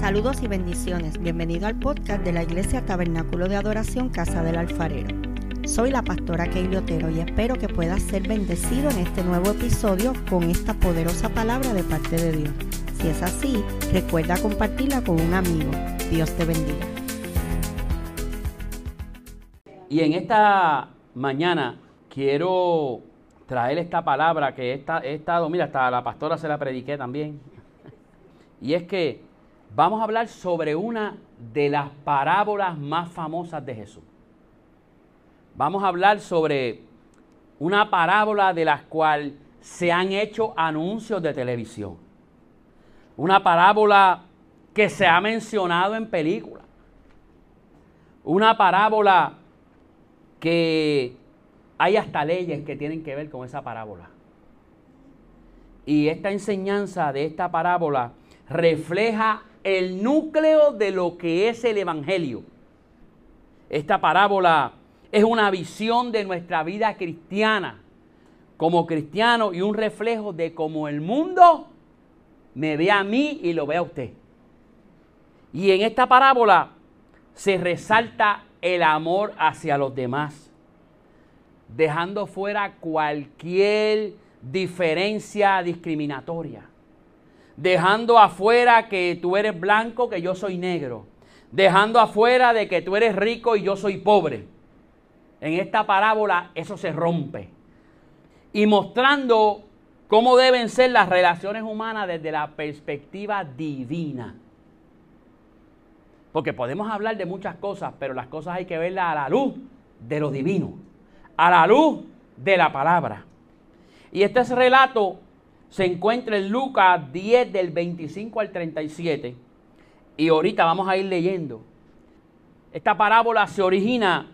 Saludos y bendiciones. Bienvenido al podcast de la Iglesia Tabernáculo de Adoración Casa del Alfarero. Soy la pastora Keili Otero y espero que puedas ser bendecido en este nuevo episodio con esta poderosa palabra de parte de Dios. Si es así, recuerda compartirla con un amigo. Dios te bendiga. Y en esta mañana quiero traer esta palabra que he estado, mira, hasta la pastora se la prediqué también. Y es que vamos a hablar sobre una de las parábolas más famosas de Jesús. Vamos a hablar sobre una parábola de la cual se han hecho anuncios de televisión. Una parábola que se ha mencionado en películas. Una parábola que hay hasta leyes que tienen que ver con esa parábola. Y esta enseñanza de esta parábola refleja el núcleo de lo que es el Evangelio. Esta parábola es una visión de nuestra vida cristiana como cristiano y un reflejo de cómo el mundo me ve a mí y lo ve a usted. Y en esta parábola se resalta el amor hacia los demás, dejando fuera cualquier diferencia discriminatoria dejando afuera que tú eres blanco, que yo soy negro, dejando afuera de que tú eres rico y yo soy pobre. En esta parábola eso se rompe. Y mostrando cómo deben ser las relaciones humanas desde la perspectiva divina. Porque podemos hablar de muchas cosas, pero las cosas hay que verlas a la luz de lo divino, a la luz de la palabra. Y este es relato se encuentra en Lucas 10 del 25 al 37. Y ahorita vamos a ir leyendo. Esta parábola se origina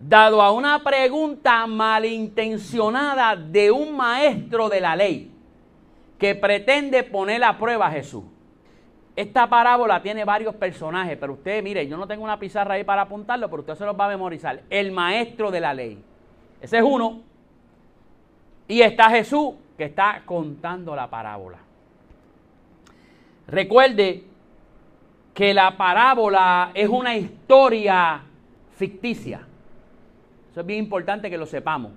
dado a una pregunta malintencionada de un maestro de la ley que pretende poner a prueba a Jesús. Esta parábola tiene varios personajes, pero usted, mire, yo no tengo una pizarra ahí para apuntarlo, pero usted se los va a memorizar. El maestro de la ley. Ese es uno. Y está Jesús, que está contando la parábola. Recuerde que la parábola es una historia ficticia. Eso es bien importante que lo sepamos.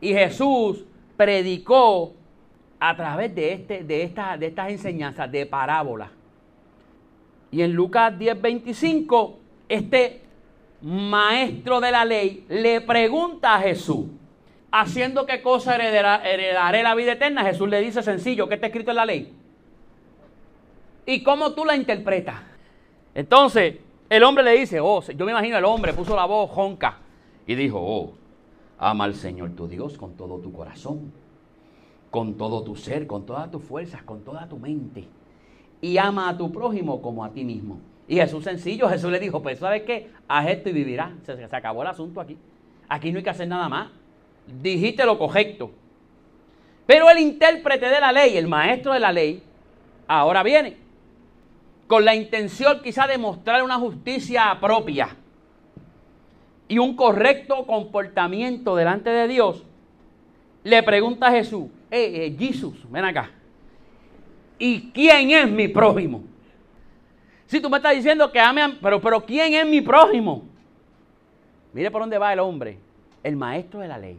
Y Jesús predicó a través de, este, de, esta, de estas enseñanzas de parábola. Y en Lucas 10:25, este maestro de la ley le pregunta a Jesús, haciendo qué cosa heredaré la vida eterna, Jesús le dice sencillo, ¿qué está escrito en la ley? ¿Y cómo tú la interpretas? Entonces, el hombre le dice, oh, yo me imagino el hombre puso la voz jonca y dijo, oh, ama al Señor tu Dios con todo tu corazón, con todo tu ser, con todas tus fuerzas, con toda tu mente. Y ama a tu prójimo como a ti mismo. Y Jesús sencillo, Jesús le dijo, pues sabes qué, haz esto y vivirás. se acabó el asunto aquí. Aquí no hay que hacer nada más dijiste lo correcto. Pero el intérprete de la ley, el maestro de la ley, ahora viene con la intención quizá de mostrar una justicia propia y un correcto comportamiento delante de Dios, le pregunta a Jesús, eh, eh Jesús, ven acá, ¿y quién es mi prójimo? Si tú me estás diciendo que ame, pero, pero ¿quién es mi prójimo? Mire por dónde va el hombre, el maestro de la ley.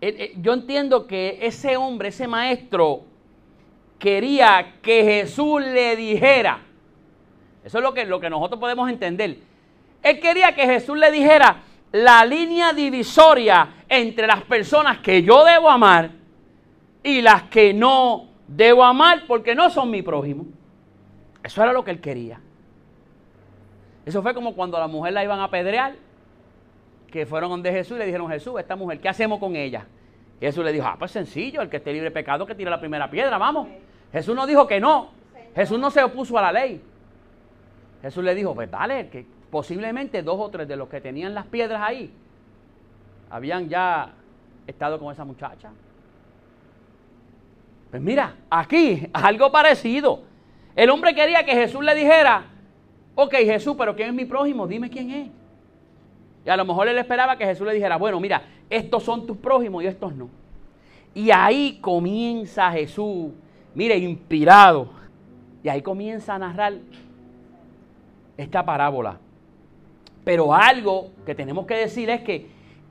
Eh, yo entiendo que ese hombre, ese maestro, quería que Jesús le dijera, eso es lo que, lo que nosotros podemos entender, él quería que Jesús le dijera la línea divisoria entre las personas que yo debo amar y las que no debo amar porque no son mi prójimo. Eso era lo que él quería. Eso fue como cuando a la mujer la iban a apedrear que fueron donde Jesús y le dijeron, Jesús, esta mujer, ¿qué hacemos con ella? Jesús le dijo, ah, pues sencillo, el que esté libre de pecado que tire la primera piedra, vamos. Jesús no dijo que no. Jesús no se opuso a la ley. Jesús le dijo, pues dale, que posiblemente dos o tres de los que tenían las piedras ahí habían ya estado con esa muchacha. Pues mira, aquí algo parecido. El hombre quería que Jesús le dijera, ok Jesús, pero ¿quién es mi prójimo? Dime quién es. Y a lo mejor él esperaba que Jesús le dijera, bueno, mira, estos son tus prójimos y estos no. Y ahí comienza Jesús, mire, inspirado Y ahí comienza a narrar esta parábola. Pero algo que tenemos que decir es que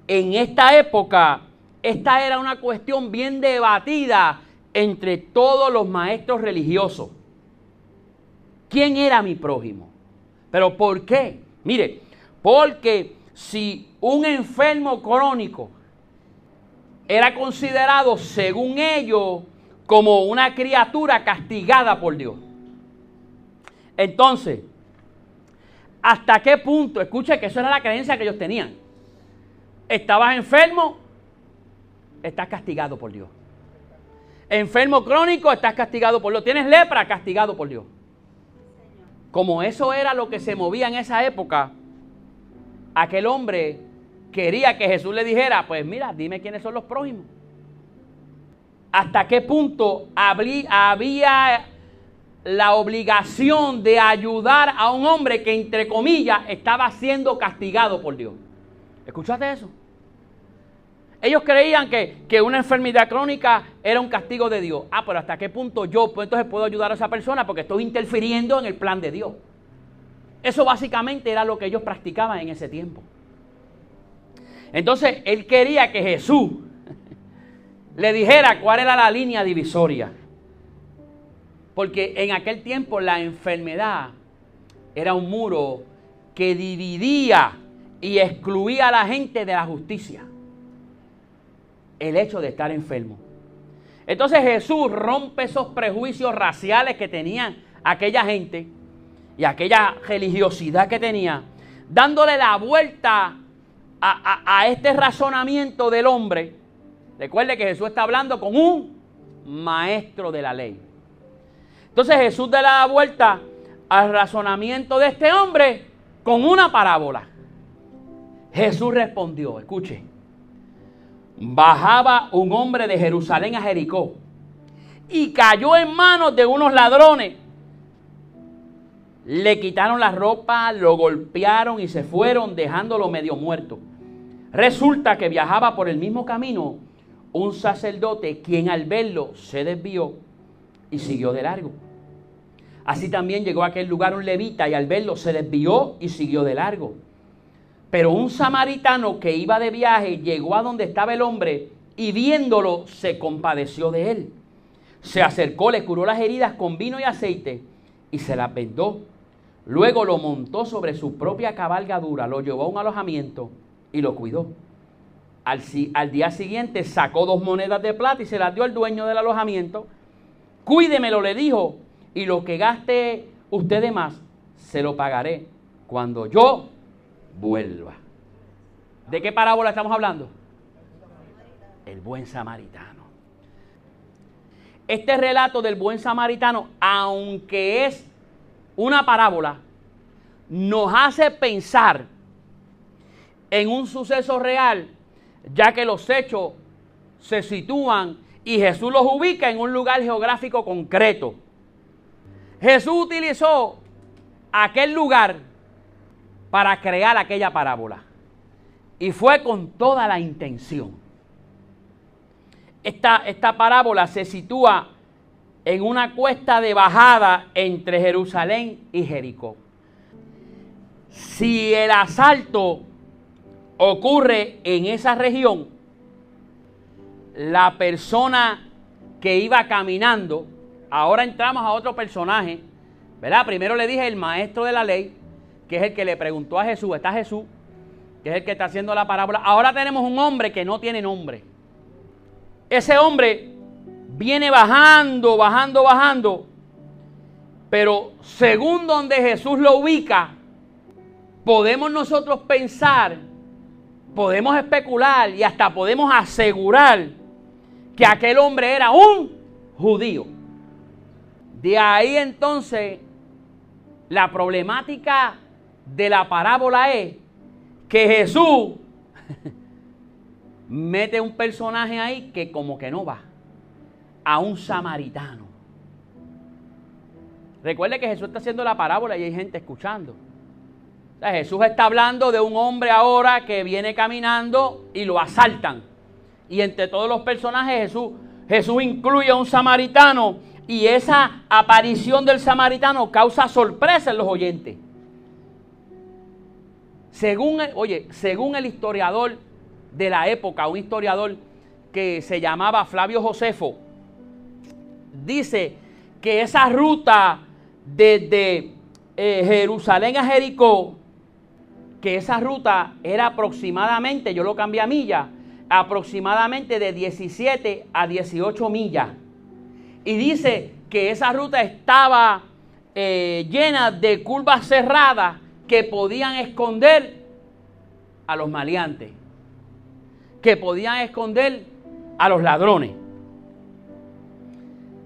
en esta época, esta era una cuestión bien debatida entre todos los maestros religiosos. ¿Quién era mi prójimo? ¿Pero por qué? Mire, porque si un enfermo crónico era considerado, según ellos, como una criatura castigada por Dios. Entonces, ¿hasta qué punto? Escuche que eso era la creencia que ellos tenían. Estabas enfermo, estás castigado por Dios. Enfermo crónico, estás castigado por Dios. Tienes lepra, castigado por Dios. Como eso era lo que se movía en esa época, aquel hombre quería que Jesús le dijera, pues mira, dime quiénes son los prójimos. Hasta qué punto había la obligación de ayudar a un hombre que, entre comillas, estaba siendo castigado por Dios. ¿Escuchaste eso? Ellos creían que, que, una enfermedad crónica era un castigo de Dios. Ah, pero ¿hasta qué punto yo pues, entonces puedo ayudar a esa persona? Porque estoy interfiriendo en el plan de Dios. Eso básicamente era lo que ellos practicaban en ese tiempo. Entonces, él quería que Jesús le dijera cuál era la línea divisoria. Porque en aquel tiempo la enfermedad era un muro que dividía y excluía a la gente de la justicia. El hecho de estar enfermo. Entonces Jesús rompe esos prejuicios raciales que tenían aquella gente y aquella religiosidad que tenía, dándole la vuelta a, este razonamiento del hombre. Recuerde que Jesús está hablando con un maestro de la ley. Entonces Jesús da la vuelta al razonamiento de este hombre con una parábola. Jesús respondió, escuche, bajaba un hombre de Jerusalén a Jericó y cayó en manos de unos ladrones. Le quitaron la ropa, lo golpearon y se fueron dejándolo medio muerto. Resulta que viajaba por el mismo camino un sacerdote quien al verlo se desvió y siguió de largo. Así también llegó a aquel lugar un levita y al verlo se desvió y siguió de largo. Pero un samaritano que iba de viaje llegó a donde estaba el hombre y viéndolo se compadeció de él. Se acercó, le curó las heridas con vino y aceite y se las vendó. Luego lo montó sobre su propia cabalgadura, lo llevó a un alojamiento y lo cuidó. Al, día siguiente sacó dos monedas de plata y se las dio al dueño del alojamiento. Cuídemelo, le dijo, y lo que gaste usted de más, se lo pagaré cuando yo vuelva. ¿De qué parábola estamos hablando? El buen samaritano. Este relato del buen samaritano, aunque es una parábola, nos hace pensar en un suceso real, ya que los hechos se sitúan y Jesús los ubica en un lugar geográfico concreto. Jesús utilizó aquel lugar para crear aquella parábola. Y fue con toda la intención. Esta, esta parábola se sitúa en una cuesta de bajada entre Jerusalén y Jericó. Si el asalto ocurre en esa región, la persona que iba caminando Ahora entramos a otro personaje, ¿verdad? Primero le dije el maestro de la ley, que es el que le preguntó a Jesús, está Jesús, que es el que está haciendo la parábola. Ahora tenemos un hombre que no tiene nombre. Ese hombre viene bajando, bajando, bajando, pero según donde Jesús lo ubica, podemos nosotros pensar, podemos especular y hasta podemos asegurar que aquel hombre era un judío. De ahí entonces la problemática de la parábola es que Jesús mete un personaje ahí que como que no va, a un samaritano. Recuerde que Jesús está haciendo la parábola y hay gente escuchando. Jesús está hablando de un hombre ahora que viene caminando y lo asaltan. Y entre todos los personajes Jesús, Jesús incluye a un samaritano Y esa aparición del samaritano causa sorpresa en los oyentes. Según, oye, según el historiador de la época, un historiador que se llamaba Flavio Josefo, dice que esa ruta desde eh, Jerusalén a Jericó, que esa ruta era aproximadamente, yo lo cambié a millas, aproximadamente de 17 a 18 millas. Y dice que esa ruta estaba eh, llena de curvas cerradas que podían esconder a los maleantes, que podían esconder a los ladrones.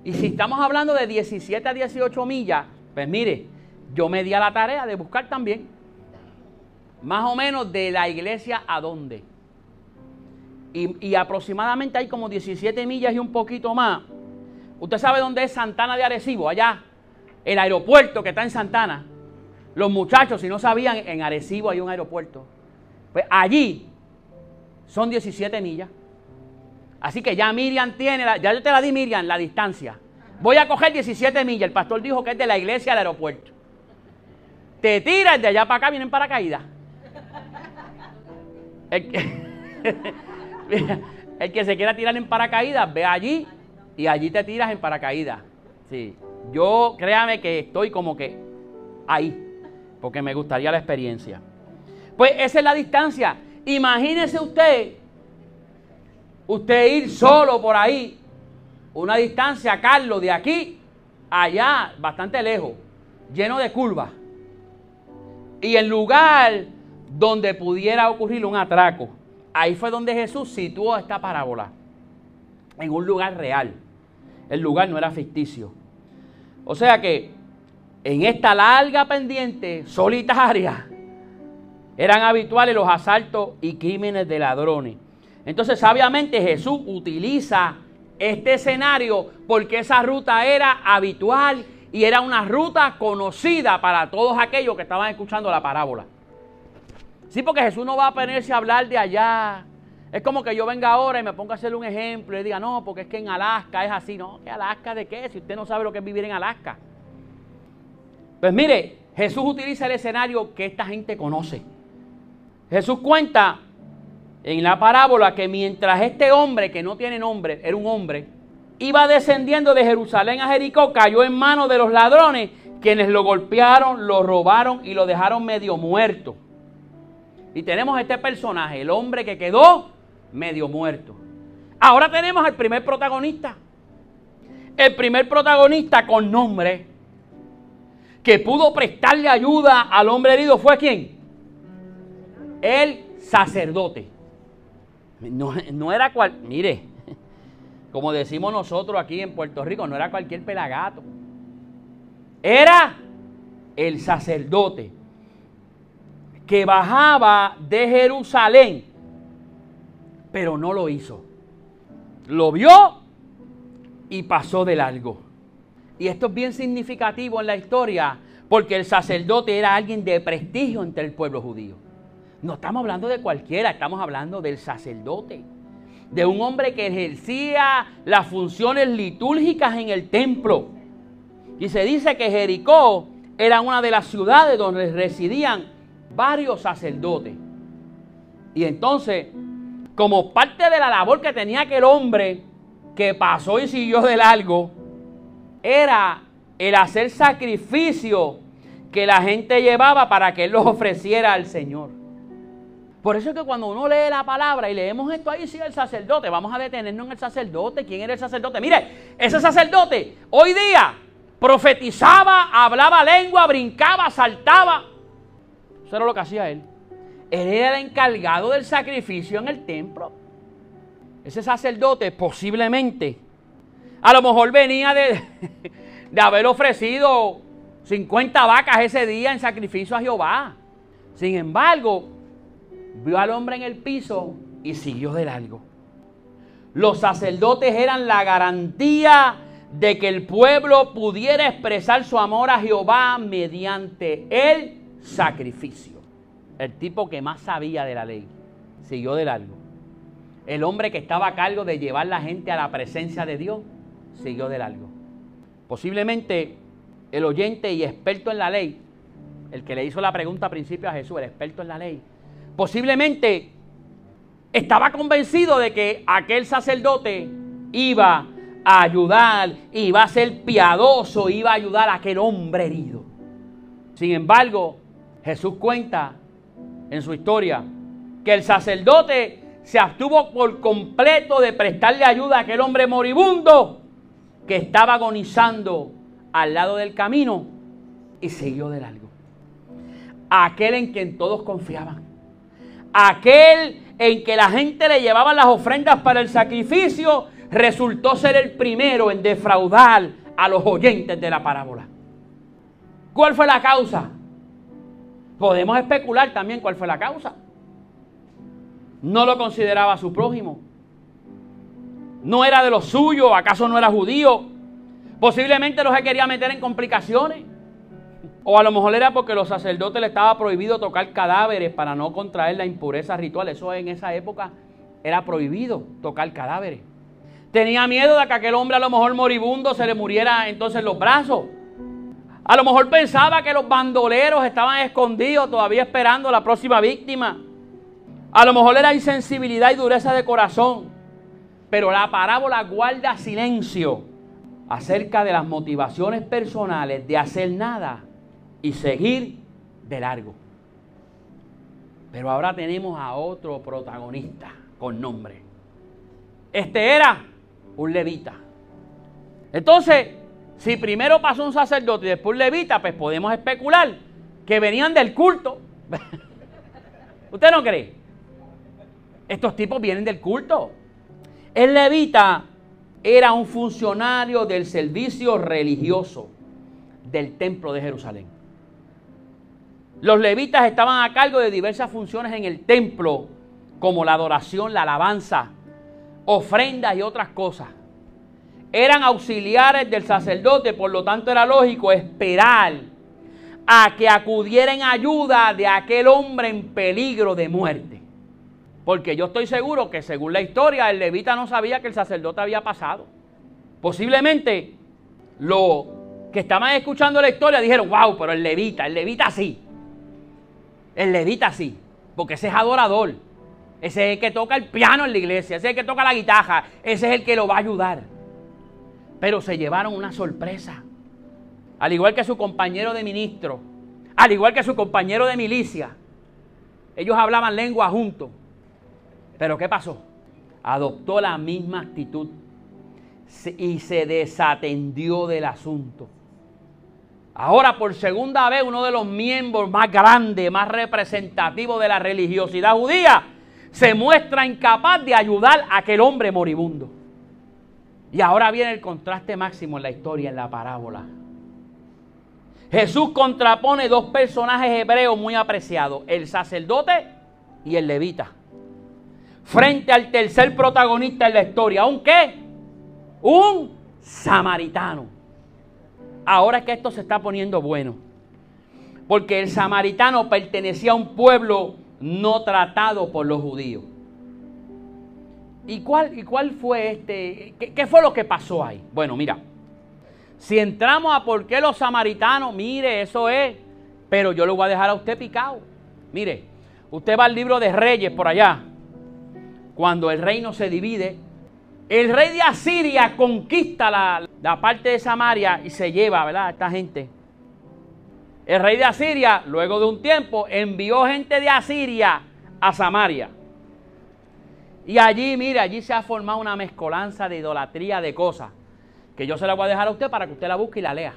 Y si estamos hablando de 17 a 18 millas, pues mire, yo me di a la tarea de buscar también, más o menos de la iglesia a dónde. Y, aproximadamente hay como 17 millas y un poquito más. Usted sabe dónde es Santana de Arecibo, allá, el aeropuerto que está en Santana. Los muchachos, si no sabían, en Arecibo hay un aeropuerto. Pues allí son 17 millas. Así que ya Miriam tiene, ya yo te la di Miriam, la distancia. Voy a coger 17 millas. El pastor dijo que es de la iglesia al aeropuerto. Te tiras de allá para acá, vienen paracaídas. El que, el que se quiera tirar en paracaídas, ve allí y allí te tiras en paracaídas. Sí. Yo créame que estoy como que ahí porque me gustaría la experiencia. Pues esa es la distancia. Imagínese usted, usted ir solo por ahí, una distancia, Carlos, de aquí allá, bastante lejos, lleno de curvas. Y el lugar donde pudiera ocurrir un atraco, ahí fue donde Jesús situó esta parábola, en un lugar real. El lugar no era ficticio. O sea que en esta larga pendiente solitaria eran habituales los asaltos y crímenes de ladrones. Entonces, sabiamente Jesús utiliza este escenario porque esa ruta era habitual y era una ruta conocida para todos aquellos que estaban escuchando la parábola. Sí, porque Jesús no va a ponerse a hablar de allá. Es como que yo venga ahora y me ponga a hacerle un ejemplo y diga, no, porque es que en Alaska es así. No, ¿qué Alaska de qué? Si usted no sabe lo que es vivir en Alaska. Pues mire, Jesús utiliza el escenario que esta gente conoce. Jesús cuenta en la parábola que mientras este hombre, que no tiene nombre, era un hombre, iba descendiendo de Jerusalén a Jericó, cayó en manos de los ladrones, quienes lo golpearon, lo robaron y lo dejaron medio muerto. Y tenemos este personaje, el hombre que quedó medio muerto. Ahora tenemos al primer protagonista. El primer protagonista con nombre que pudo prestarle ayuda al hombre herido fue quién? El sacerdote. No, era cual, mire, como decimos nosotros aquí en Puerto Rico, no era cualquier pelagato. Era el sacerdote que bajaba de Jerusalén, pero no lo hizo. Lo vio y pasó de largo. Y esto es bien significativo en la historia porque el sacerdote era alguien de prestigio entre el pueblo judío. No estamos hablando de cualquiera, estamos hablando del sacerdote, de un hombre que ejercía las funciones litúrgicas en el templo. Y se dice que Jericó era una de las ciudades donde residían varios sacerdotes. Y entonces, como parte de la labor que tenía aquel hombre que pasó y siguió de largo, era el hacer sacrificio que la gente llevaba para que Él los ofreciera al Señor. Por eso es que cuando uno lee la palabra y leemos esto ahí, sí, el sacerdote, vamos a detenernos en el sacerdote. ¿Quién era el sacerdote? Mire, ese sacerdote hoy día profetizaba, hablaba lengua, brincaba, saltaba. Eso era lo que hacía él. Él era el encargado del sacrificio en el templo. Ese sacerdote posiblemente a lo mejor venía de, de haber ofrecido 50 vacas ese día en sacrificio a Jehová. Sin embargo, vio al hombre en el piso y siguió de largo. Los sacerdotes eran la garantía de que el pueblo pudiera expresar su amor a Jehová mediante el sacrificio. El tipo que más sabía de la ley siguió de largo. El hombre que estaba a cargo de llevar la gente a la presencia de Dios siguió de largo. Posiblemente el oyente y experto en la ley, el que le hizo la pregunta al principio a Jesús, el experto en la ley, posiblemente estaba convencido de que aquel sacerdote iba a ayudar, iba a ser piadoso, iba a ayudar a aquel hombre herido. Sin embargo, Jesús cuenta en su historia que el sacerdote se abstuvo por completo de prestarle ayuda a aquel hombre moribundo que estaba agonizando al lado del camino y siguió de largo. Aquel en quien todos confiaban. Aquel en que la gente le llevaba las ofrendas para el sacrificio resultó ser el primero en defraudar a los oyentes de la parábola. ¿Cuál fue la causa? Podemos especular también cuál fue la causa. No lo consideraba su prójimo. No era de lo suyo, acaso no era judío. Posiblemente no se quería meter en complicaciones. O a lo mejor era porque los sacerdotes le estaba prohibido tocar cadáveres para no contraer la impureza ritual. Eso en esa época era prohibido tocar cadáveres. Tenía miedo de que aquel hombre a lo mejor moribundo se le muriera entonces los brazos. A lo mejor pensaba que los bandoleros estaban escondidos todavía esperando a la próxima víctima. A lo mejor era insensibilidad y dureza de corazón. Pero la parábola guarda silencio acerca de las motivaciones personales de hacer nada y seguir de largo. Pero ahora tenemos a otro protagonista con nombre. Este era un levita. Entonces, si primero pasó un sacerdote y después un levita, pues podemos especular que venían del culto. ¿Usted no cree? Estos tipos vienen del culto. El levita era un funcionario del servicio religioso del templo de Jerusalén. Los levitas estaban a cargo de diversas funciones en el templo, como la adoración, la alabanza, ofrendas y otras cosas. Eran auxiliares del sacerdote, por lo tanto era lógico esperar a que acudiera en ayuda de aquel hombre en peligro de muerte. Porque yo estoy seguro que según la historia, el levita no sabía que el sacerdote había pasado. Posiblemente los que estaban escuchando la historia dijeron, wow, pero el levita, el levita sí. El levita sí, porque ese es adorador. Ese es el que toca el piano en la iglesia, ese es el que toca la guitarra, ese es el que lo va a ayudar. Pero se llevaron una sorpresa. Al igual que su compañero de ministro, al igual que su compañero de milicia, ellos hablaban lengua juntos. Pero ¿qué pasó? Adoptó la misma actitud y se desatendió del asunto. Ahora por segunda vez uno de los miembros más grandes, más representativos de la religiosidad judía, se muestra incapaz de ayudar a aquel hombre moribundo. Y ahora viene el contraste máximo en la historia, en la parábola. Jesús contrapone dos personajes hebreos muy apreciados, el sacerdote y el levita, frente al tercer protagonista en la historia, ¿un qué? Un samaritano. Ahora que esto se está poniendo bueno, porque el samaritano pertenecía a un pueblo no tratado por los judíos. ¿Y cuál, y cuál fue este? Qué, ¿Qué fue lo que pasó ahí? Bueno, mira, si entramos a por qué los samaritanos, mire, eso es, pero yo lo voy a dejar a usted picado. Mire, usted va al libro de Reyes por allá, cuando el reino se divide, el rey de Asiria conquista la, la parte de Samaria y se lleva, ¿verdad? A esta gente. El rey de Asiria, luego de un tiempo, envió gente de Asiria a Samaria. Y allí, mire, allí se ha formado una mezcolanza de idolatría de cosas. Que yo se la voy a dejar a usted para que usted la busque y la lea.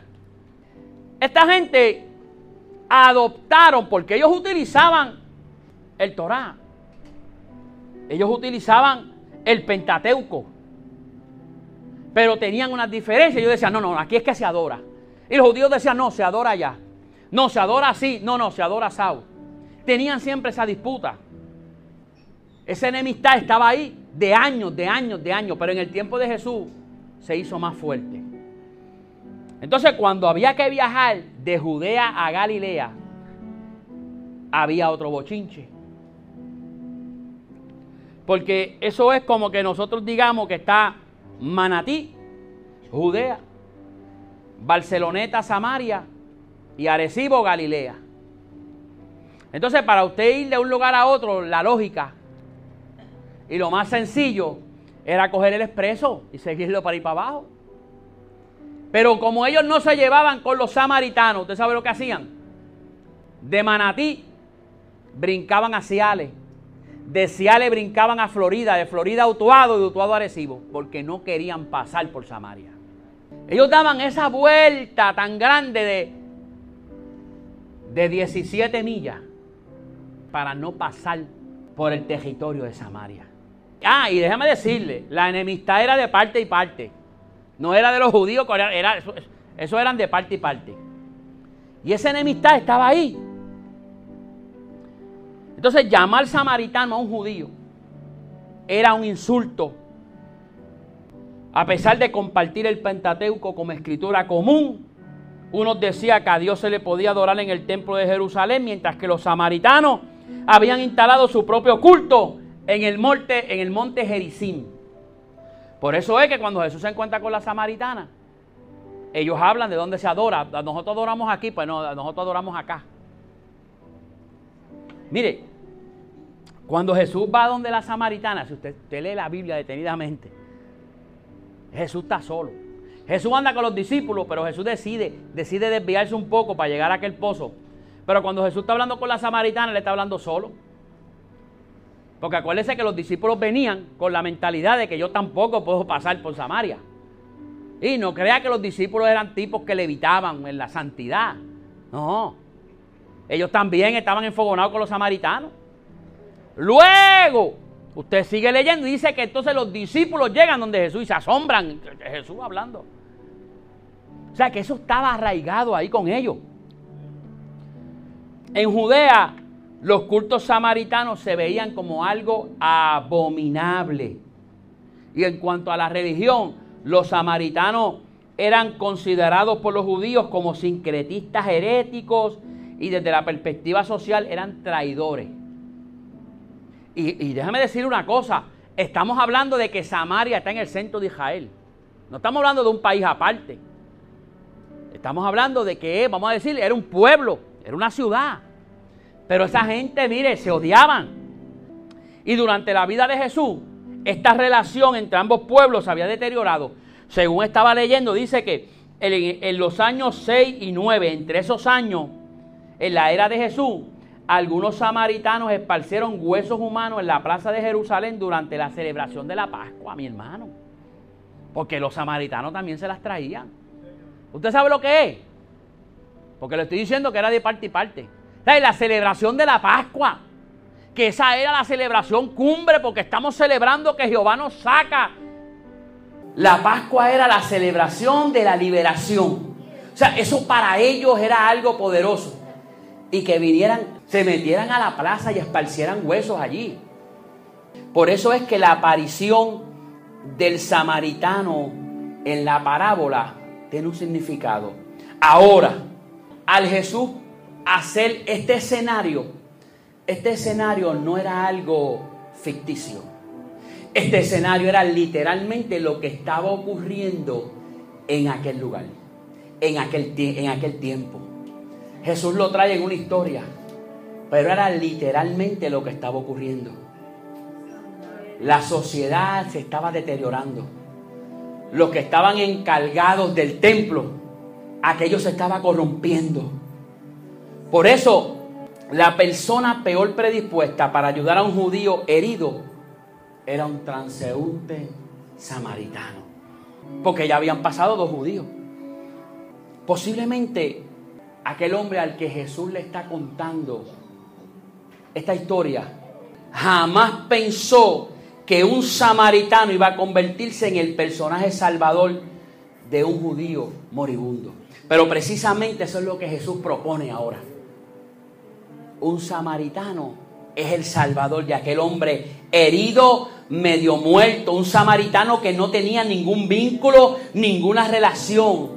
Esta gente adoptaron, porque ellos utilizaban el Torah. Ellos utilizaban el Pentateuco. Pero tenían unas diferencias. Ellos decían, no, no, aquí es que se adora. Y los judíos decían, no, se adora allá. No, se adora así. No, no, se adora así. Tenían siempre esa disputa. Esa enemistad estaba ahí de años, de años, de años. Pero en el tiempo de Jesús se hizo más fuerte. Entonces, cuando había que viajar de Judea a Galilea, había otro bochinche. Porque eso es como que nosotros digamos que está Manatí, Judea, Barceloneta, Samaria y Arecibo, Galilea. Entonces, para usted ir de un lugar a otro, la lógica y lo más sencillo era coger el expreso y seguirlo para ir para abajo. Pero como ellos no se llevaban con los samaritanos, ¿usted sabe lo que hacían? De Manatí brincaban a Ciales. De Ciales brincaban a Florida, de Florida a Utuado y de Utuado a Arecibo, porque no querían pasar por Samaria. Ellos daban esa vuelta tan grande de, de 17 millas para no pasar por el territorio de Samaria. Ah, y déjame decirle, la enemistad era de parte y parte. No era de los judíos, era, eso eran de parte y parte. Y esa enemistad estaba ahí. Entonces llamar samaritano a un judío era un insulto. A pesar de compartir el Pentateuco como escritura común, unos decían que a Dios se le podía adorar en el templo de Jerusalén, mientras que los samaritanos habían instalado su propio culto en el monte, en Gerizim. Por eso es que cuando Jesús se encuentra con la samaritana, ellos hablan de dónde se adora. Nosotros adoramos aquí, pues no, nosotros adoramos acá. Mire, cuando Jesús va donde la samaritana, si usted, lee la Biblia detenidamente, Jesús está solo. Jesús anda con los discípulos, pero Jesús decide, decide desviarse un poco para llegar a aquel pozo. Pero cuando Jesús está hablando con la samaritana, le está hablando solo. Porque acuérdese que los discípulos venían con la mentalidad de que yo tampoco puedo pasar por Samaria. Y no crea que los discípulos eran tipos que levitaban en la santidad. No. Ellos también estaban enfogonados con los samaritanos. Luego, usted sigue leyendo y dice que entonces los discípulos llegan donde Jesús y se asombran. Jesús hablando. O sea que eso estaba arraigado ahí con ellos. En Judea, los cultos samaritanos se veían como algo abominable. Y en cuanto a la religión, los samaritanos eran considerados por los judíos como sincretistas heréticos y desde la perspectiva social eran traidores. Y, déjame decir una cosa, estamos hablando de que Samaria está en el centro de Israel. No estamos hablando de un país aparte. Estamos hablando de que, vamos a decir, era un pueblo, era una ciudad. Pero esa gente, mire, se odiaban. Y durante la vida de Jesús, esta relación entre ambos pueblos se había deteriorado. Según estaba leyendo, dice que en, los años 6 y 9, entre esos años, en la era de Jesús, algunos samaritanos esparcieron huesos humanos en la plaza de Jerusalén durante la celebración de la Pascua, mi hermano. Porque los samaritanos también se las traían. ¿Usted sabe lo que es? Porque le estoy diciendo que era de parte y parte. La celebración de la Pascua. Que esa era la celebración cumbre porque estamos celebrando que Jehová nos saca. La Pascua era la celebración de la liberación. O sea, eso para ellos era algo poderoso. Y que vinieran, se metieran a la plaza y esparcieran huesos allí. Por eso es que la aparición del samaritano en la parábola tiene un significado. Ahora, al Jesús hacer este escenario, este escenario no era algo ficticio. Este escenario era literalmente lo que estaba ocurriendo en aquel lugar, en aquel, en aquel tiempo. Jesús lo trae en una historia, pero era literalmente lo que estaba ocurriendo. La sociedad se estaba deteriorando. Los que estaban encargados del templo, aquello se estaba corrompiendo. Por eso, la persona peor predispuesta para ayudar a un judío herido era un transeúnte samaritano. Porque ya habían pasado dos judíos. Posiblemente aquel hombre al que Jesús le está contando esta historia jamás pensó que un samaritano iba a convertirse en el personaje salvador de un judío moribundo. Pero precisamente eso es lo que Jesús propone ahora un samaritano es el salvador de aquel hombre herido, medio muerto, un samaritano que no tenía ningún vínculo, ninguna relación.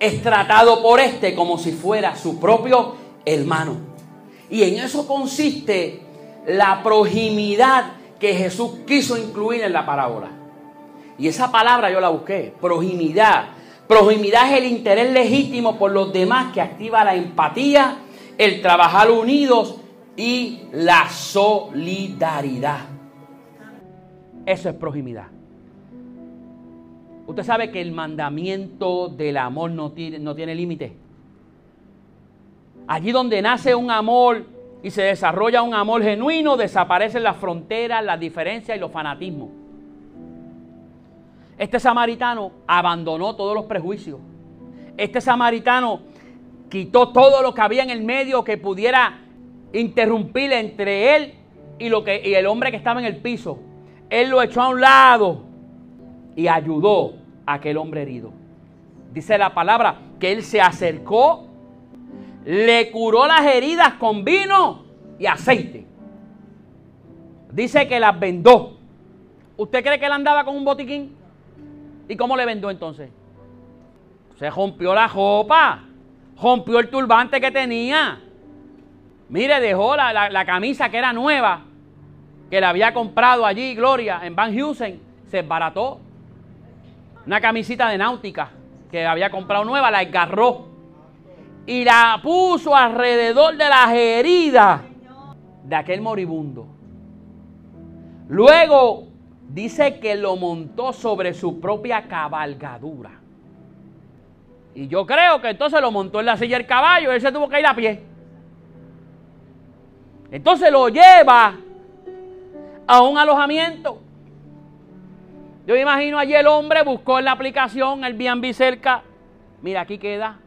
Es tratado por este como si fuera su propio hermano. Y en eso consiste la proximidad que Jesús quiso incluir en la parábola. Y esa palabra yo la busqué, proximidad. Proximidad es el interés legítimo por los demás que activa la empatía, el trabajar unidos y la solidaridad. Eso es proximidad. Usted sabe que el mandamiento del amor no tiene, no tiene límite. Allí donde nace un amor y se desarrolla un amor genuino, desaparecen las fronteras, las diferencias y los fanatismos. Este samaritano abandonó todos los prejuicios. Este samaritano quitó todo lo que había en el medio que pudiera interrumpir entre él y, lo que, y el hombre que estaba en el piso. Él lo echó a un lado y ayudó a aquel hombre herido. Dice la palabra que él se acercó, le curó las heridas con vino y aceite. Dice que las vendó. ¿Usted cree que él andaba con un botiquín? ¿Y cómo le vendó entonces? Se rompió la ropa, rompió el turbante que tenía. Mire, dejó la, la camisa que era nueva, que le había comprado allí, Gloria, en Van Heusen, se embarató una camisita de náutica que había comprado nueva, la agarró y la puso alrededor de las heridas de aquel moribundo. Luego dice que lo montó sobre su propia cabalgadura. Y yo creo que entonces lo montó en la silla del caballo, él se tuvo que ir a pie. Entonces lo lleva a un alojamiento. Yo me imagino allí el hombre buscó en la aplicación el Airbnb cerca. Mira, aquí queda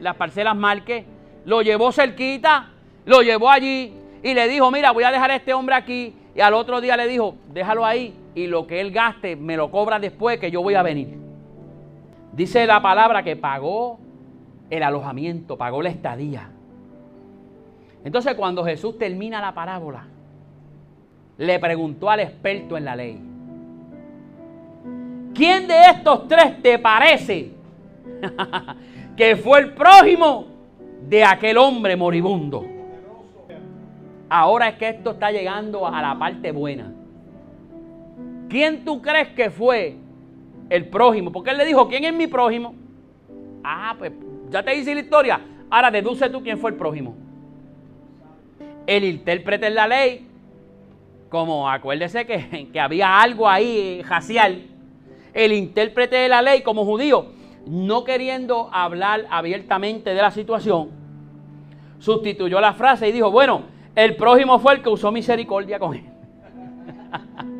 las parcelas Marque. Lo llevó cerquita, lo llevó allí y le dijo, mira, voy a dejar a este hombre aquí. Y al otro día le dijo, déjalo ahí y lo que él gaste me lo cobra después que yo voy a venir. Dice la palabra que pagó el alojamiento, pagó la estadía. Entonces cuando Jesús termina la parábola, le preguntó al experto en la ley, ¿quién de estos tres te parece que fue el prójimo de aquel hombre moribundo? Ahora es que esto está llegando a la parte buena. ¿Quién tú crees que fue el prójimo? Porque él le dijo, ¿quién es mi prójimo? Ah, pues ya te hice la historia. Ahora deduce tú quién fue el prójimo. El intérprete en la ley, como acuérdese que, que había algo ahí racial, el intérprete de la ley como judío, no queriendo hablar abiertamente de la situación, sustituyó la frase y dijo, bueno, el prójimo fue el que usó misericordia con él.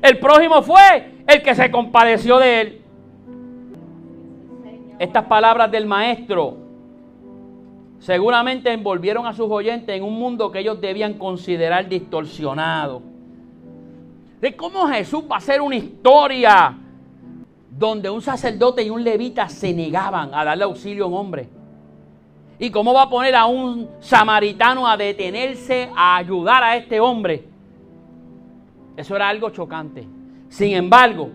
El prójimo fue el que se compadeció de él. Estas palabras del maestro seguramente envolvieron a sus oyentes en un mundo que ellos debían considerar distorsionado. De cómo Jesús va a ser una historia donde un sacerdote y un levita se negaban a darle auxilio a un hombre. Y cómo va a poner a un samaritano a detenerse a ayudar a este hombre eso era algo chocante. Sin embargo,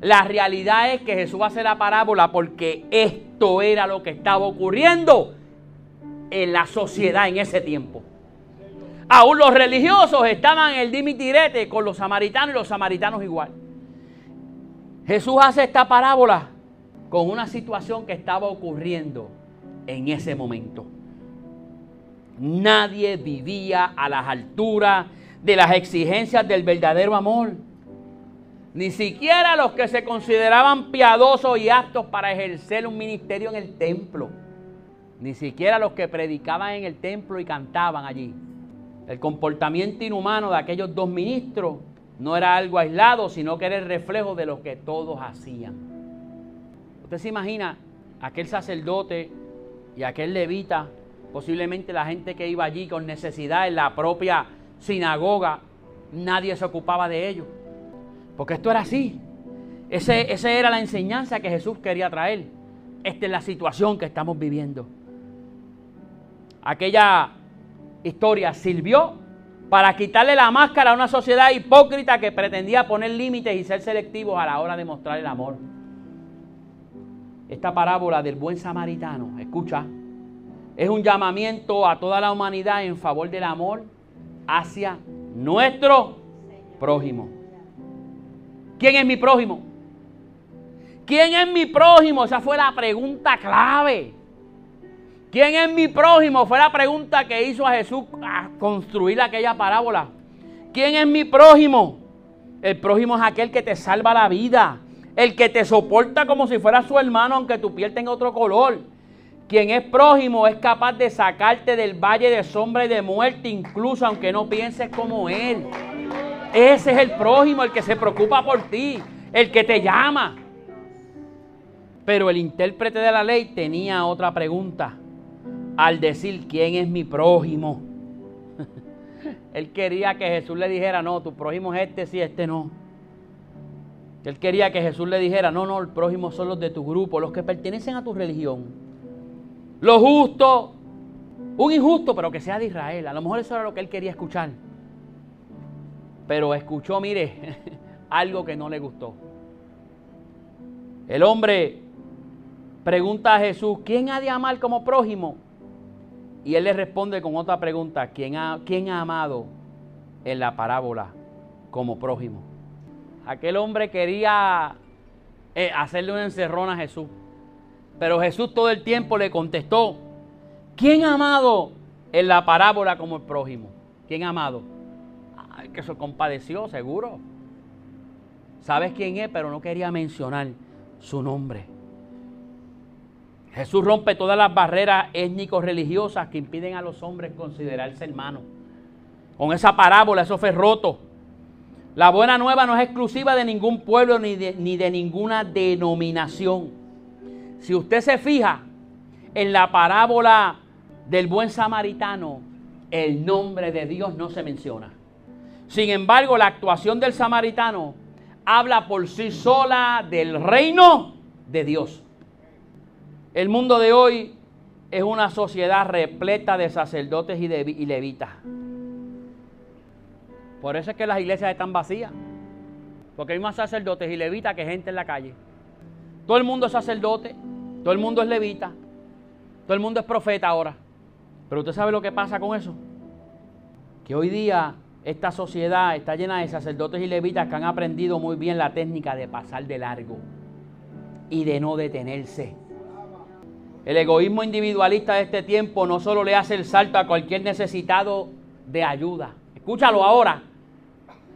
la realidad es que Jesús va a hacer la parábola porque esto era lo que estaba ocurriendo en la sociedad en ese tiempo. Aún los religiosos estaban en el dimitirete con los samaritanos y los samaritanos igual. Jesús hace esta parábola con una situación que estaba ocurriendo en ese momento. Nadie vivía a las alturas de las exigencias del verdadero amor. Ni siquiera los que se consideraban piadosos y aptos para ejercer un ministerio en el templo. Ni siquiera los que predicaban en el templo y cantaban allí. El comportamiento inhumano de aquellos dos ministros no era algo aislado, sino que era el reflejo de lo que todos hacían. Usted se imagina aquel sacerdote y aquel levita, posiblemente la gente que iba allí con necesidad en la propia sinagoga, nadie se ocupaba de ellos. Porque esto era así. Ese, esa era la enseñanza que Jesús quería traer. Esta es la situación que estamos viviendo. Aquella historia sirvió para quitarle la máscara a una sociedad hipócrita que pretendía poner límites y ser selectivos a la hora de mostrar el amor. Esta parábola del buen samaritano, escucha, es un llamamiento a toda la humanidad en favor del amor hacia nuestro prójimo. ¿Quién es mi prójimo? ¿Quién es mi prójimo? Esa fue la pregunta clave. ¿Quién es mi prójimo? Fue la pregunta que hizo a Jesús a construir aquella parábola. ¿Quién es mi prójimo? El prójimo es aquel que te salva la vida, el que te soporta como si fuera su hermano, aunque tu piel tenga otro color. Quien es prójimo es capaz de sacarte del valle de sombra y de muerte, incluso aunque no pienses como él. Ese es el prójimo, el que se preocupa por ti, el que te llama. Pero el intérprete de la ley tenía otra pregunta al decir quién es mi prójimo. Él quería que Jesús le dijera, no, tu prójimo es este, sí, este no. Él quería que Jesús le dijera, no, no, el prójimo son los de tu grupo, los que pertenecen a tu religión. Los justos, un injusto, pero que sea de Israel. A lo mejor eso era lo que él quería escuchar. Pero escuchó, mire, algo que no le gustó. El hombre pregunta a Jesús, ¿quién ha de amar como prójimo? Y él le responde con otra pregunta, ¿quién ha, quién ha amado en la parábola como prójimo? Aquel hombre quería eh, hacerle una encerrona a Jesús. Pero Jesús todo el tiempo le contestó, ¿quién ha amado en la parábola como el prójimo? ¿Quién ha amado? Ay, que se compadeció, seguro. Sabes quién es, pero no quería mencionar su nombre. Jesús rompe todas las barreras étnico-religiosas que impiden a los hombres considerarse hermanos. Con esa parábola eso fue roto. La buena nueva no es exclusiva de ningún pueblo ni de, ni de ninguna denominación. Si usted se fija en la parábola del buen samaritano, el nombre de Dios no se menciona. Sin embargo, la actuación del samaritano habla por sí sola del reino de Dios. El mundo de hoy es una sociedad repleta de sacerdotes y, de, levitas. Por eso es que las iglesias están vacías. Porque hay más sacerdotes y levitas que gente en la calle. Todo el mundo es sacerdote, todo el mundo es levita, todo el mundo es profeta ahora. Pero usted sabe lo que pasa con eso. Que hoy día esta sociedad está llena de sacerdotes y levitas que han aprendido muy bien la técnica de pasar de largo y de no detenerse. El egoísmo individualista de este tiempo no solo le hace el salto a cualquier necesitado de ayuda, escúchalo ahora,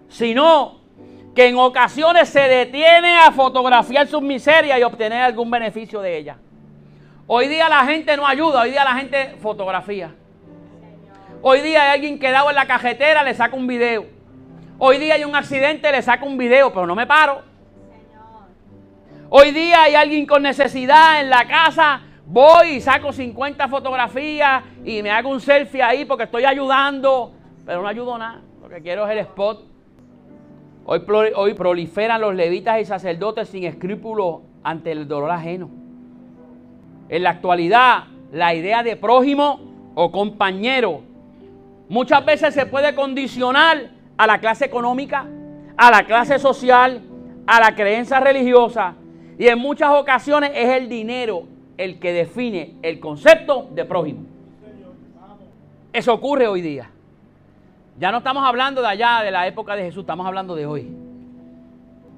sino que en ocasiones se detiene a fotografiar sus miserias y obtener algún beneficio de ellas. Hoy día la gente no ayuda, hoy día la gente fotografía. Hoy día hay alguien quedado en la cajetera, le saca un video. Hoy día hay un accidente, le saca un video, pero no me paro. Hoy día hay alguien con necesidad en la casa, Voy y saco 50 fotografías y me hago un selfie ahí porque estoy ayudando, pero no ayudo nada. Lo que quiero es el spot. Hoy, hoy proliferan los levitas y sacerdotes sin escrúpulos ante el dolor ajeno. En la actualidad, la idea de prójimo o compañero muchas veces se puede condicionar a la clase económica, a la clase social, a la creencia religiosa. Y en muchas ocasiones es el dinero el que define el concepto de prójimo. Eso ocurre hoy día. Ya no estamos hablando de allá, de la época de Jesús, estamos hablando de hoy.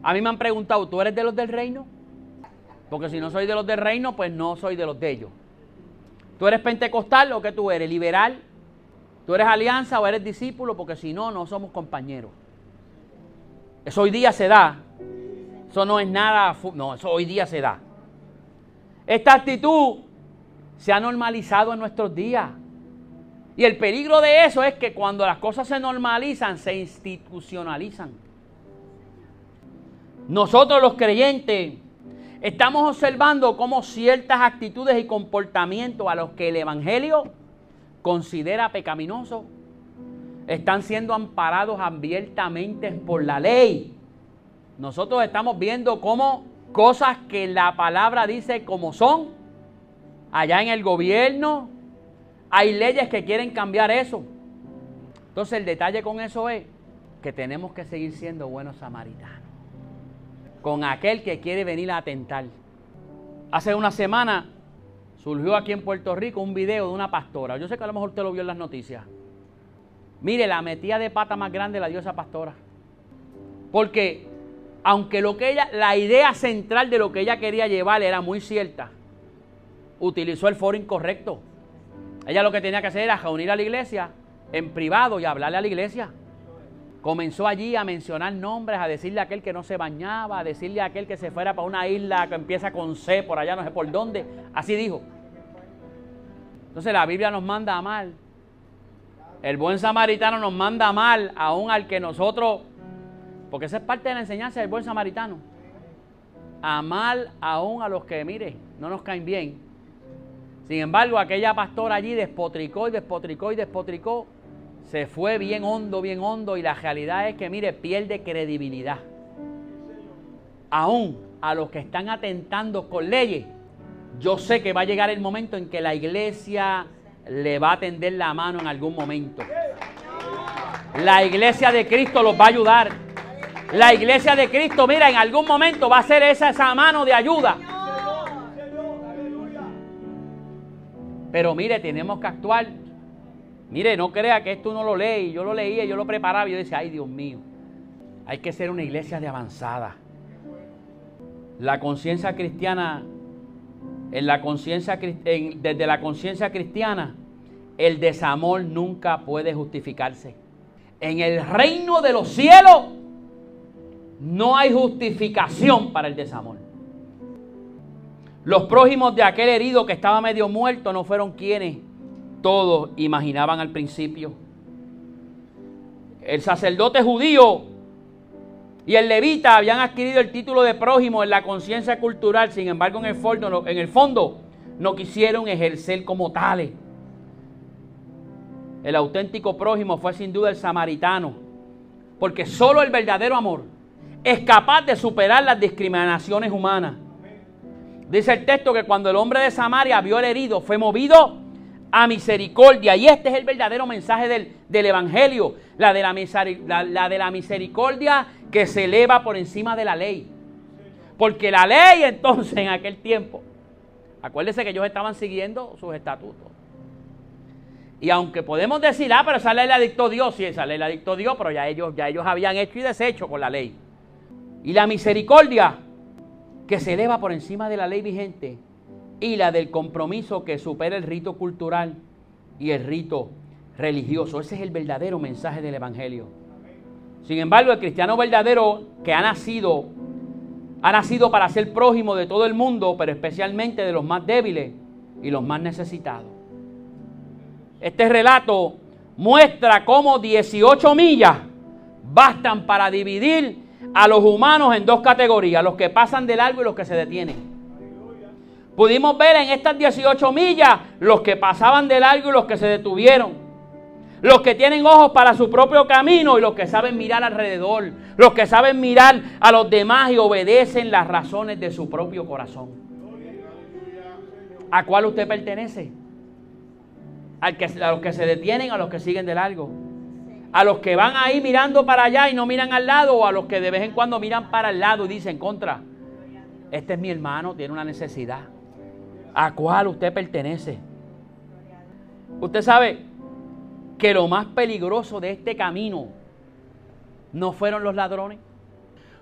A mí me han preguntado, ¿tú eres de los del reino? Porque si no soy de los del reino, pues no soy de los de ellos. ¿Tú eres pentecostal o qué tú eres? ¿Liberal? ¿Tú eres alianza o eres discípulo? Porque si no, no somos compañeros. Eso hoy día se da. Eso no es nada, no, eso hoy día se da. Esta actitud se ha normalizado en nuestros días. Y el peligro de eso es que cuando las cosas se normalizan, se institucionalizan. Nosotros los creyentes estamos observando cómo ciertas actitudes y comportamientos a los que el Evangelio considera pecaminosos están siendo amparados abiertamente por la ley. Nosotros estamos viendo cómo cosas que la palabra dice como son. Allá en el gobierno hay leyes que quieren cambiar eso. Entonces el detalle con eso es que tenemos que seguir siendo buenos samaritanos. Con aquel que quiere venir a atentar. Hace una semana surgió aquí en Puerto Rico un video de una pastora. Yo sé que a lo mejor usted lo vio en las noticias. Mire, la metida de pata más grande la dio esa pastora. Porque aunque lo que ella, la idea central de lo que ella quería llevar era muy cierta, utilizó el foro incorrecto. Ella lo que tenía que hacer era reunir a la iglesia en privado y hablarle a la iglesia. Comenzó allí a mencionar nombres, a decirle a aquel que no se bañaba, a decirle a aquel que se fuera para una isla que empieza con C, por allá no sé por dónde. Así dijo. Entonces la Biblia nos manda a mal. El buen samaritano nos manda a mal aún al que nosotros, porque esa es parte de la enseñanza del buen samaritano. A mal aún a los que, mire, no nos caen bien. Sin embargo, aquella pastora allí despotricó y despotricó y despotricó se fue bien hondo, bien hondo y la realidad es que, mire, pierde credibilidad. Aún a los que están atentando con leyes, yo sé que va a llegar el momento en que la iglesia le va a tender la mano en algún momento. La iglesia de Cristo los va a ayudar. La iglesia de Cristo, mira, en algún momento va a ser esa, esa mano de ayuda. Pero mire, tenemos que actuar Mire, no crea que esto uno lo lee, yo lo leía, yo lo preparaba y yo decía, ay Dios mío, hay que ser una iglesia de avanzada. La conciencia cristiana, en la conciencia, desde la conciencia cristiana, el desamor nunca puede justificarse. En el reino de los cielos no hay justificación para el desamor. Los prójimos de aquel herido que estaba medio muerto no fueron quienes todos imaginaban al principio. El sacerdote judío y el levita habían adquirido el título de prójimo en la conciencia cultural, sin embargo en el, fondo, en el fondo no quisieron ejercer como tales. El auténtico prójimo fue sin duda el samaritano, porque solo el verdadero amor es capaz de superar las discriminaciones humanas. Dice el texto que cuando el hombre de Samaria vio el herido, fue movido a misericordia. Y este es el verdadero mensaje del, Evangelio, la de la, la de la misericordia que se eleva por encima de la ley. Porque la ley entonces en aquel tiempo, acuérdense que ellos estaban siguiendo sus estatutos. Y aunque podemos decir, ah, pero esa ley la dictó Dios, sí, esa ley la dictó Dios, pero ya ellos, ya ellos habían hecho y deshecho con la ley. Y la misericordia que se eleva por encima de la ley vigente y la del compromiso que supera el rito cultural y el rito religioso. Ese es el verdadero mensaje del Evangelio. Sin embargo, el cristiano verdadero que ha nacido, ha nacido para ser prójimo de todo el mundo, pero especialmente de los más débiles y los más necesitados. Este relato muestra cómo 18 millas bastan para dividir a los humanos en dos categorías, los que pasan de largo y los que se detienen. Pudimos ver en estas 18 millas los que pasaban de largo y los que se detuvieron. Los que tienen ojos para su propio camino y los que saben mirar alrededor. Los que saben mirar a los demás y obedecen las razones de su propio corazón. ¿A cuál usted pertenece? ¿Al que, a los que se detienen, a los que siguen de largo. A los que van ahí mirando para allá y no miran al lado o a los que de vez en cuando miran para el lado y dicen contra. Este es mi hermano, tiene una necesidad a cuál usted pertenece. Usted sabe que lo más peligroso de este camino no fueron los ladrones.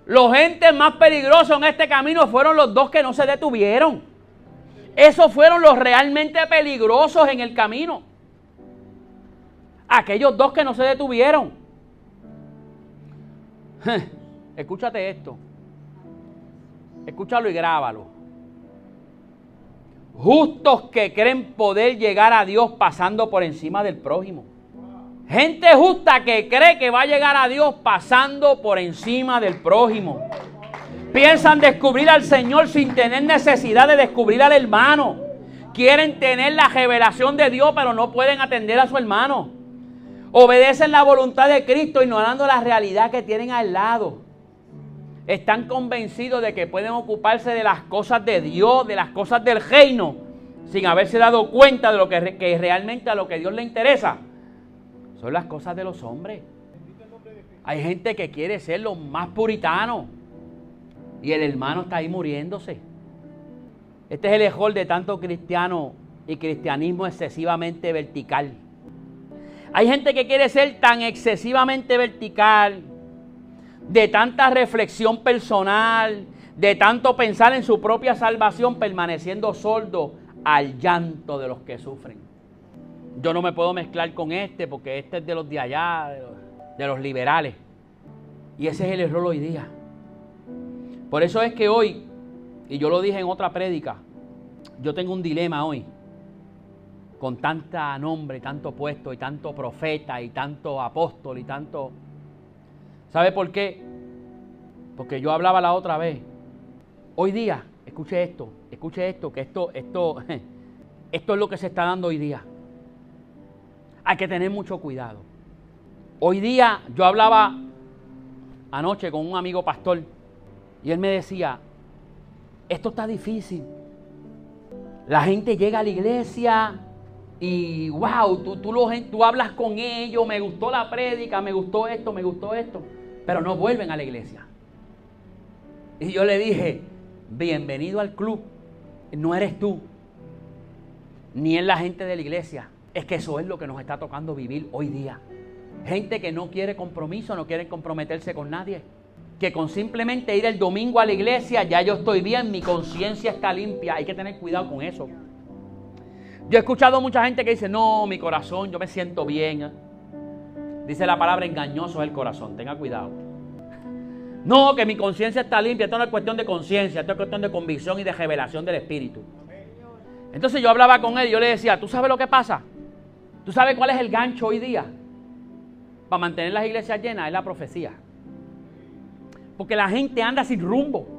Los gentes más peligrosos en este camino fueron los dos que no se detuvieron. Esos fueron los realmente peligrosos en el camino. Aquellos dos que no se detuvieron. Escúchate esto. Escúchalo y grábalo justos que creen poder llegar a Dios pasando por encima del prójimo. Gente justa que cree que va a llegar a Dios pasando por encima del prójimo. Piensan descubrir al Señor sin tener necesidad de descubrir al hermano. Quieren tener la revelación de Dios, pero no pueden atender a su hermano. Obedecen la voluntad de Cristo ignorando la realidad que tienen al lado están convencidos de que pueden ocuparse de las cosas de Dios, de las cosas del reino, sin haberse dado cuenta de lo que, que realmente a lo que Dios le interesa. Son las cosas de los hombres. Hay gente que quiere ser lo más puritano y el hermano está ahí muriéndose. Este es el error de tanto cristiano y cristianismo excesivamente vertical. Hay gente que quiere ser tan excesivamente vertical, de tanta reflexión personal, de tanto pensar en su propia salvación, permaneciendo sordo al llanto de los que sufren. Yo no me puedo mezclar con este porque este es de los de allá, de los, liberales. Y ese es el error hoy día. Por eso es que hoy, y yo lo dije en otra prédica, yo tengo un dilema hoy con tanta nombre, tanto puesto y tanto profeta y tanto apóstol y tanto... ¿Sabe por qué? Porque yo hablaba la otra vez. Hoy día, escuche esto, escuche esto, que esto, esto, esto es lo que se está dando hoy día. Hay que tener mucho cuidado. Hoy día yo hablaba anoche con un amigo pastor y él me decía, esto está difícil. La gente llega a la iglesia y wow, tú, tú, tú hablas con ellos, me gustó la prédica, me gustó esto, me gustó esto, pero no vuelven a la iglesia. Y yo le dije, bienvenido al club, no eres tú, ni es la gente de la iglesia, es que eso es lo que nos está tocando vivir hoy día. Gente que no quiere compromiso, no quiere comprometerse con nadie. Que con simplemente ir el domingo a la iglesia ya yo estoy bien, mi conciencia está limpia. Hay que tener cuidado con eso. Yo he escuchado mucha gente que dice, no, mi corazón, yo me siento bien. Dice la palabra engañoso es el corazón, tenga cuidado. No, que mi conciencia está limpia, esto no es cuestión de conciencia, esto es cuestión de convicción y de revelación del Espíritu. Entonces yo hablaba con él y yo le decía, ¿tú sabes lo que pasa? ¿Tú sabes cuál es el gancho hoy día? Para mantener las iglesias llenas es la profecía. Porque la gente anda sin rumbo.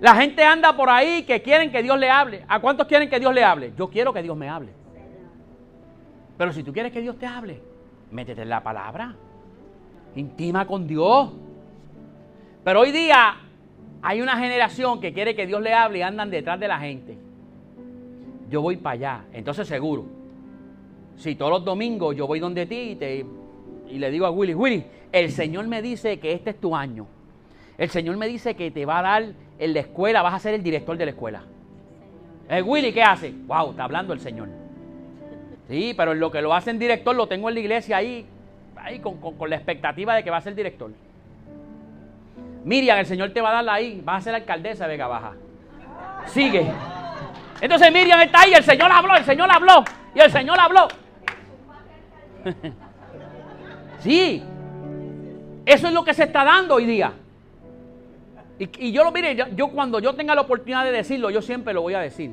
La gente anda por ahí que quieren que Dios le hable. ¿A cuántos quieren que Dios le hable? Yo quiero que Dios me hable. Pero si tú quieres que Dios te hable, métete en la palabra. Intima con Dios. Pero hoy día hay una generación que quiere que Dios le hable y andan detrás de la gente. Yo voy para allá. Entonces seguro. Si todos los domingos yo voy donde ti y, y le digo a Willy, Willy, el Señor me dice que este es tu año. El Señor me dice que te va a dar en la escuela, vas a ser el director de la escuela. ¿El Willy qué hace? Wow, está hablando el Señor. Sí, pero en lo que lo hacen director lo tengo en la iglesia ahí, ahí con, la expectativa de que va a ser director. Miriam, el Señor te va a dar ahí, vas a ser alcaldesa de Vega Baja. Sigue. Entonces Miriam está ahí, el Señor habló, el Señor habló, y el Señor habló. sí, eso es lo que se está dando hoy día. Y, yo lo mire, yo, cuando yo tenga la oportunidad de decirlo, yo siempre lo voy a decir.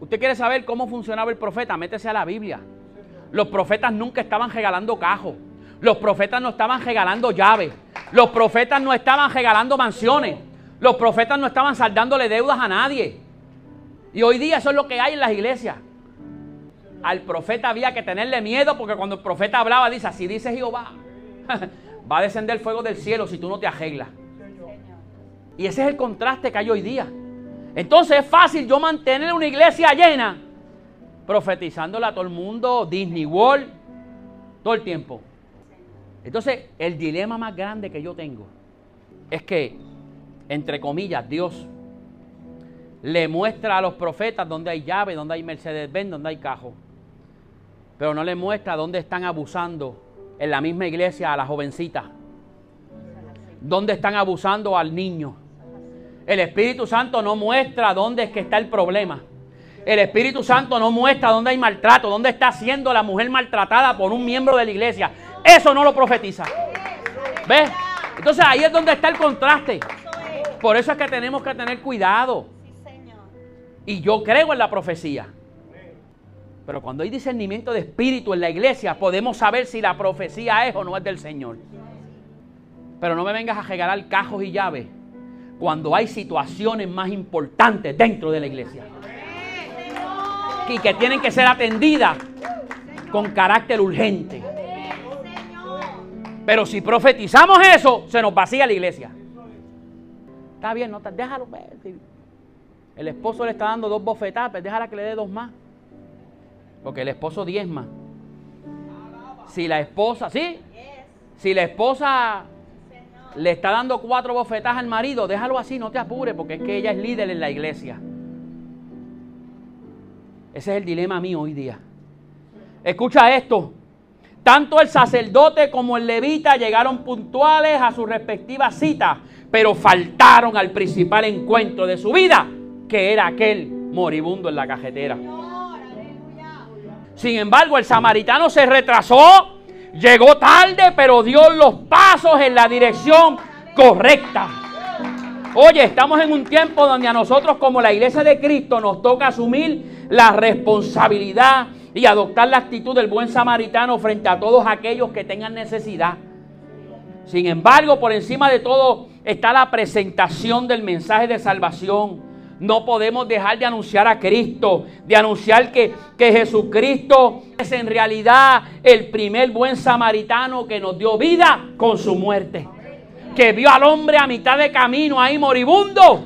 Usted quiere saber cómo funcionaba el profeta, métese a la Biblia. Los profetas nunca estaban regalando cajos. Los profetas no estaban regalando llaves. Los profetas no estaban regalando mansiones. Los profetas no estaban saldándole deudas a nadie. Y hoy día eso es lo que hay en las iglesias. Al profeta había que tenerle miedo porque cuando el profeta hablaba dice, así dice Jehová, va a descender el fuego del cielo si tú no te arreglas. Y ese es el contraste que hay hoy día. Entonces es fácil yo mantener una iglesia llena, profetizándole a todo el mundo, Disney World, todo el tiempo. Entonces, el dilema más grande que yo tengo es que, entre comillas, Dios le muestra a los profetas dónde hay llave, dónde hay Mercedes-Benz, dónde hay cajo. Pero no le muestra dónde están abusando en la misma iglesia a la jovencita. Dónde están abusando al niño el Espíritu Santo no muestra dónde es que está el problema. El Espíritu Santo no muestra dónde hay maltrato, dónde está siendo la mujer maltratada por un miembro de la iglesia. Eso no lo profetiza. ¿Ves? Entonces ahí es donde está el contraste. Por eso es que tenemos que tener cuidado. Y yo creo en la profecía. Pero cuando hay discernimiento de espíritu en la iglesia, podemos saber si la profecía es o no es del Señor. Pero no me vengas a regalar cajos y llaves cuando hay situaciones más importantes dentro de la iglesia. Y que tienen que ser atendidas con carácter urgente. Pero si profetizamos eso, se nos vacía la iglesia. Está bien, no, déjalo ver. El esposo le está dando dos bofetadas, pero déjala que le dé dos más. Porque el esposo diezma. Si la esposa, ¿sí? Si la esposa le está dando cuatro bofetas al marido, déjalo así, no te apures, porque es que ella es líder en la iglesia. Ese es el dilema mío hoy día. Escucha esto. Tanto el sacerdote como el levita llegaron puntuales a sus respectivas citas, pero faltaron al principal encuentro de su vida, que era aquel moribundo en la cajetera. Sin embargo, el samaritano se retrasó, llegó tarde, pero dio los pasos en la dirección correcta. Oye, estamos en un tiempo donde a nosotros como la iglesia de Cristo nos toca asumir la responsabilidad y adoptar la actitud del buen samaritano frente a todos aquellos que tengan necesidad. Sin embargo, por encima de todo está la presentación del mensaje de salvación. No podemos dejar de anunciar a Cristo, de anunciar que, que, Jesucristo es en realidad el primer buen samaritano que nos dio vida con su muerte que vio al hombre a mitad de camino ahí moribundo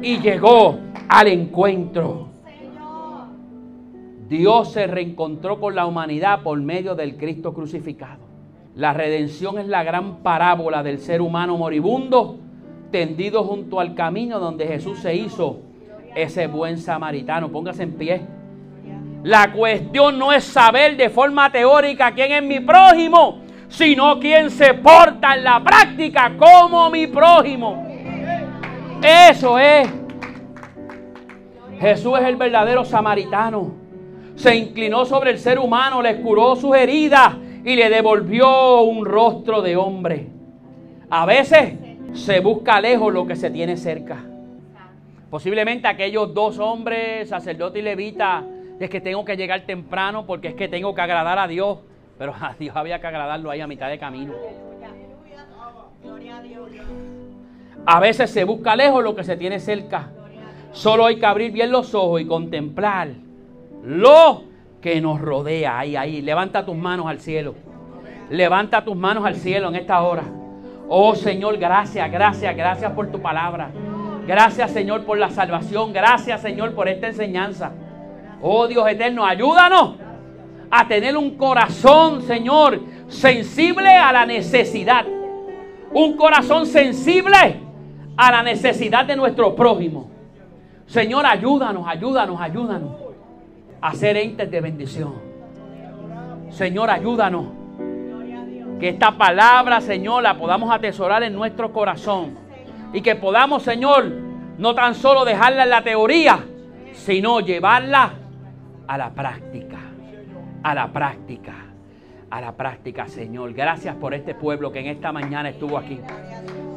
y llegó al encuentro. Dios se reencontró con la humanidad por medio del Cristo crucificado. La redención es la gran parábola del ser humano moribundo junto al camino donde Jesús se hizo ese buen samaritano. Póngase en pie. La cuestión no es saber de forma teórica quién es mi prójimo, sino quien se porta en la práctica como mi prójimo. Eso es. Jesús es el verdadero samaritano. Se inclinó sobre el ser humano, le curó sus heridas y le devolvió un rostro de hombre. A veces se busca lejos lo que se tiene cerca. Posiblemente aquellos dos hombres, sacerdote y levita, es que tengo que llegar temprano porque es que tengo que agradar a Dios. Pero a Dios había que agradarlo ahí a mitad de camino. A veces se busca lejos lo que se tiene cerca. Solo hay que abrir bien los ojos y contemplar lo que nos rodea. Ahí, ahí. Levanta tus manos al cielo. Levanta tus manos al cielo en esta hora. Oh Señor, gracias, gracias, gracias por tu palabra. Gracias Señor por la salvación. Gracias Señor por esta enseñanza. Oh Dios eterno, ayúdanos a tener un corazón, Señor, sensible a la necesidad. Un corazón sensible a la necesidad de nuestro prójimo. Señor, ayúdanos, ayúdanos, ayúdanos a ser entes de bendición. Señor, ayúdanos. Que esta palabra, Señor, la podamos atesorar en nuestro corazón. Y que podamos, Señor, no tan solo dejarla en la teoría, sino llevarla a la práctica a la práctica. A la práctica, Señor. Gracias por este pueblo que en esta mañana estuvo aquí.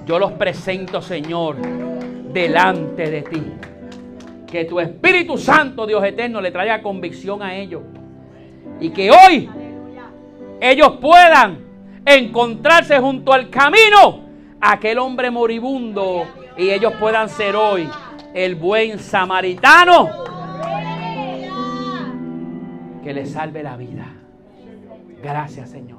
Yo los presento, Señor, delante de ti. Que tu Espíritu Santo, Dios eterno, le traiga convicción a ellos. Y que hoy ellos puedan encontrarse junto al camino aquel hombre moribundo y ellos puedan ser hoy el buen samaritano que le salve la vida. Gracias, Señor.